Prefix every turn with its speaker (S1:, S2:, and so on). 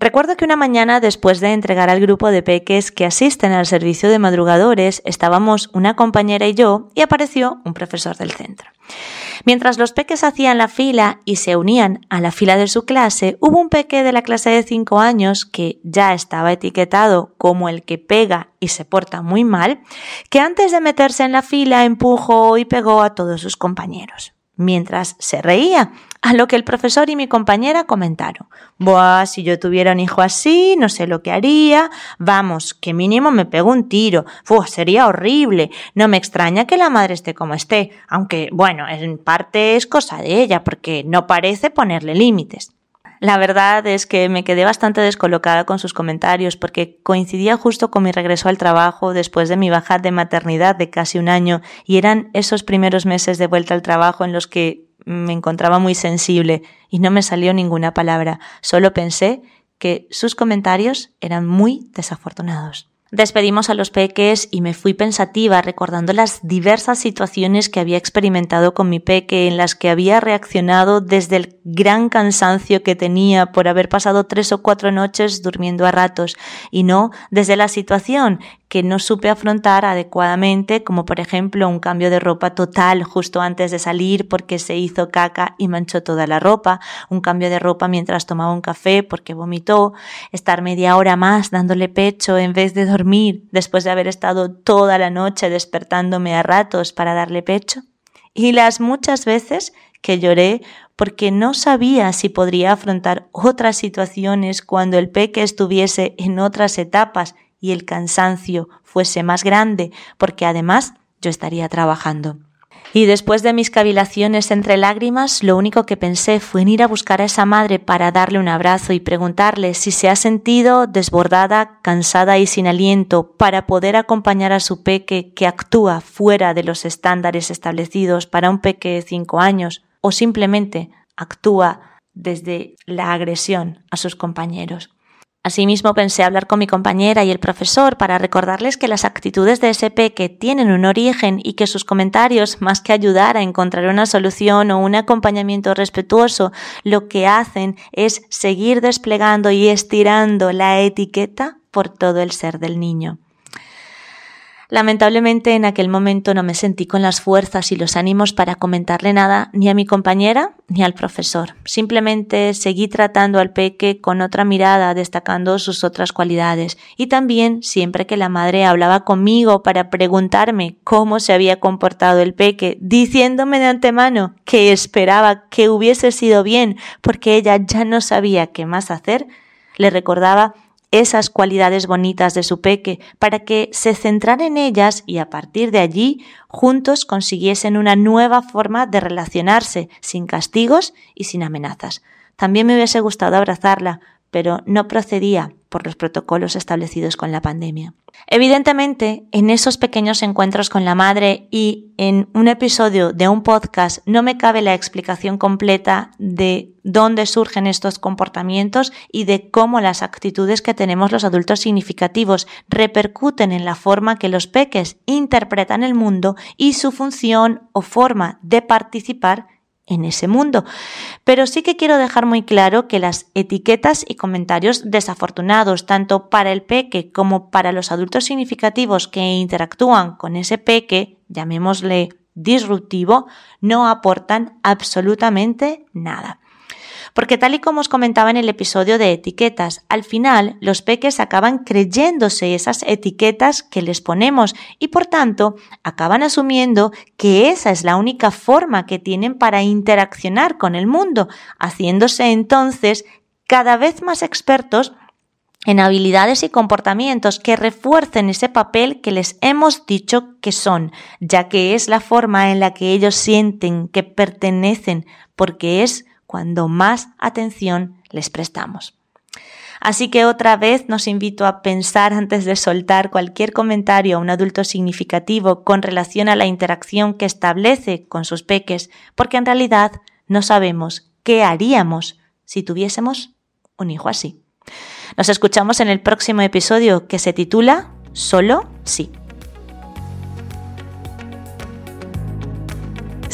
S1: Recuerdo que una mañana, después de entregar al grupo de peques que asisten al servicio de madrugadores, estábamos una compañera y yo y apareció un profesor del centro. Mientras los peques hacían la fila y se unían a la fila de su clase, hubo un peque de la clase de 5 años que ya estaba etiquetado como el que pega y se porta muy mal, que antes de meterse en la fila empujó y pegó a todos sus compañeros mientras se reía, a lo que el profesor y mi compañera comentaron. Buah, si yo tuviera un hijo así, no sé lo que haría. Vamos, que mínimo me pego un tiro. Buah, sería horrible. No me extraña que la madre esté como esté, aunque, bueno, en parte es cosa de ella, porque no parece ponerle límites. La verdad es que me quedé bastante descolocada con sus comentarios porque coincidía justo con mi regreso al trabajo después de mi baja de maternidad de casi un año y eran esos primeros meses de vuelta al trabajo en los que me encontraba muy sensible y no me salió ninguna palabra. Solo pensé que sus comentarios eran muy desafortunados. Despedimos a los peques y me fui pensativa recordando las diversas situaciones que había experimentado con mi peque en las que había reaccionado desde el gran cansancio que tenía por haber pasado tres o cuatro noches durmiendo a ratos. Y no desde la situación que no supe afrontar adecuadamente, como por ejemplo un cambio de ropa total justo antes de salir porque se hizo caca y manchó toda la ropa, un cambio de ropa mientras tomaba un café porque vomitó, estar media hora más dándole pecho en vez de dormir después de haber estado toda la noche despertándome a ratos para darle pecho, y las muchas veces que lloré porque no sabía si podría afrontar otras situaciones cuando el peque estuviese en otras etapas y el cansancio fuese más grande, porque además yo estaría trabajando. Y después de mis cavilaciones entre lágrimas, lo único que pensé fue en ir a buscar a esa madre para darle un abrazo y preguntarle si se ha sentido desbordada, cansada y sin aliento para poder acompañar a su peque que actúa fuera de los estándares establecidos para un peque de cinco años, o simplemente actúa desde la agresión a sus compañeros. Asimismo, pensé hablar con mi compañera y el profesor para recordarles que las actitudes de SP que tienen un origen y que sus comentarios, más que ayudar a encontrar una solución o un acompañamiento respetuoso, lo que hacen es seguir desplegando y estirando la etiqueta por todo el ser del niño. Lamentablemente en aquel momento no me sentí con las fuerzas y los ánimos para comentarle nada ni a mi compañera ni al profesor. Simplemente seguí tratando al peque con otra mirada, destacando sus otras cualidades. Y también siempre que la madre hablaba conmigo para preguntarme cómo se había comportado el peque, diciéndome de antemano que esperaba que hubiese sido bien porque ella ya no sabía qué más hacer, le recordaba esas cualidades bonitas de su peque para que se centrara en ellas y a partir de allí juntos consiguiesen una nueva forma de relacionarse sin castigos y sin amenazas. También me hubiese gustado abrazarla, pero no procedía por los protocolos establecidos con la pandemia. Evidentemente, en esos pequeños encuentros con la madre y en un episodio de un podcast no me cabe la explicación completa de dónde surgen estos comportamientos y de cómo las actitudes que tenemos los adultos significativos repercuten en la forma que los peques interpretan el mundo y su función o forma de participar en ese mundo. Pero sí que quiero dejar muy claro que las etiquetas y comentarios desafortunados, tanto para el peque como para los adultos significativos que interactúan con ese peque, llamémosle disruptivo, no aportan absolutamente nada. Porque tal y como os comentaba en el episodio de etiquetas, al final los peques acaban creyéndose esas etiquetas que les ponemos y por tanto acaban asumiendo que esa es la única forma que tienen para interaccionar con el mundo, haciéndose entonces cada vez más expertos en habilidades y comportamientos que refuercen ese papel que les hemos dicho que son, ya que es la forma en la que ellos sienten que pertenecen, porque es cuando más atención les prestamos. Así que otra vez nos invito a pensar antes de soltar cualquier comentario a un adulto significativo con relación a la interacción que establece con sus peques, porque en realidad no sabemos qué haríamos si tuviésemos un hijo así. Nos escuchamos en el próximo episodio que se titula Solo sí.